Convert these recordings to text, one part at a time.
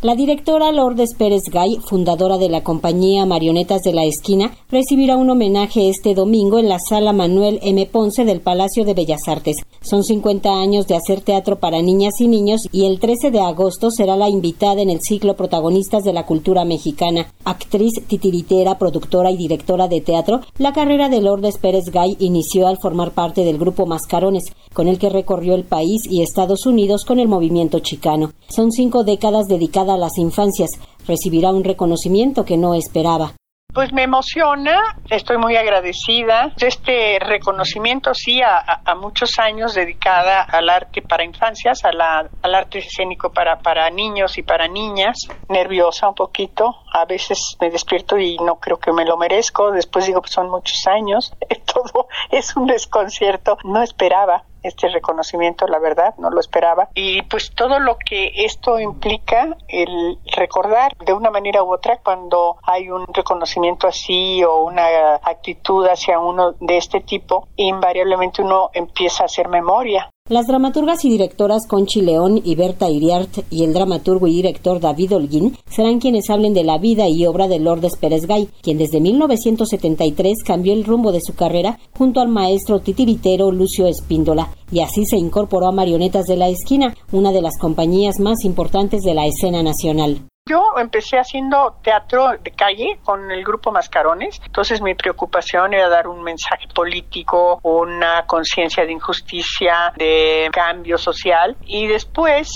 La directora Lourdes Pérez Gay, fundadora de la compañía Marionetas de la Esquina, recibirá un homenaje este domingo en la sala Manuel M. Ponce del Palacio de Bellas Artes. Son 50 años de hacer teatro para niñas y niños y el 13 de agosto será la invitada en el ciclo Protagonistas de la Cultura Mexicana. Actriz, titiritera, productora y directora de teatro, la carrera de Lourdes Pérez Gay inició al formar parte del grupo Mascarones, con el que recorrió el país y Estados Unidos con el movimiento chicano. Son cinco décadas dedicadas a las infancias, recibirá un reconocimiento que no esperaba. Pues me emociona, estoy muy agradecida. Este reconocimiento, sí, a, muchos años dedicada al arte para infancias, a la, al arte escénico para, para niños y para niñas. Nerviosa un poquito, a veces me despierto y no creo que me lo merezco. Después digo, pues son muchos años. Todo es un desconcierto. No esperaba este reconocimiento, la verdad, no lo esperaba. Y pues todo lo que esto implica, el recordar de una manera u otra cuando hay un reconocimiento así o una actitud hacia uno de este tipo, invariablemente uno empieza a hacer memoria las dramaturgas y directoras Conchi León y Berta Iriart y el dramaturgo y director David Holguín serán quienes hablen de la vida y obra de Lourdes Pérez Gay, quien desde 1973 cambió el rumbo de su carrera junto al maestro titiritero Lucio Espíndola y así se incorporó a Marionetas de la Esquina, una de las compañías más importantes de la escena nacional. Yo empecé haciendo teatro de calle con el grupo Mascarones, entonces mi preocupación era dar un mensaje político, una conciencia de injusticia, de cambio social. Y después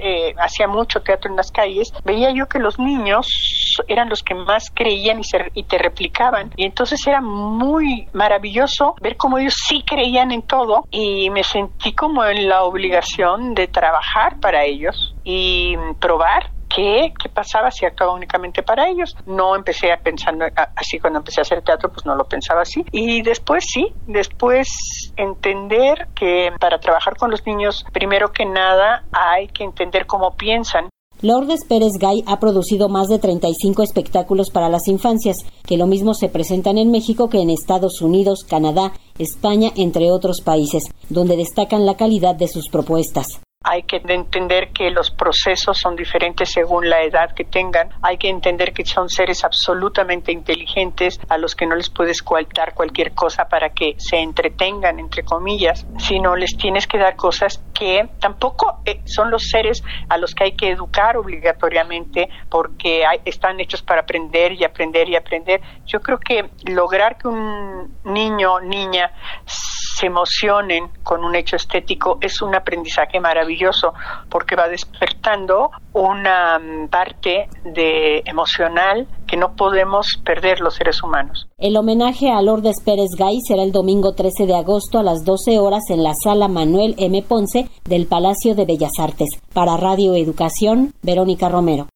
eh, hacía mucho teatro en las calles, veía yo que los niños eran los que más creían y, y te replicaban. Y entonces era muy maravilloso ver cómo ellos sí creían en todo. Y me sentí como en la obligación de trabajar para ellos y probar qué, pasaba si actuaba únicamente para ellos. No empecé a pensando así cuando empecé a hacer teatro, pues no lo pensaba así. Y después sí, después entender que para trabajar con los niños, primero que nada, hay que entender cómo piensan Lourdes Pérez Gay ha producido más de 35 espectáculos para las infancias, que lo mismo se presentan en México que en Estados Unidos, Canadá, España, entre otros países, donde destacan la calidad de sus propuestas. Hay que entender que los procesos son diferentes según la edad que tengan. Hay que entender que son seres absolutamente inteligentes a los que no les puedes coartar cualquier cosa para que se entretengan, entre comillas, sino les tienes que dar cosas que tampoco eh, son los seres a los que hay que educar obligatoriamente porque están hechos para aprender y aprender y aprender. Yo creo que lograr que un niño o niña se emocionen con un hecho estético es un aprendizaje maravilloso porque va despertando una mm, parte de emocional que no podemos perder los seres humanos. El homenaje a Lourdes Pérez Gay será el domingo 13 de agosto a las 12 horas en la sala Manuel M. Ponce del Palacio de Bellas Artes. Para Radio Educación, Verónica Romero.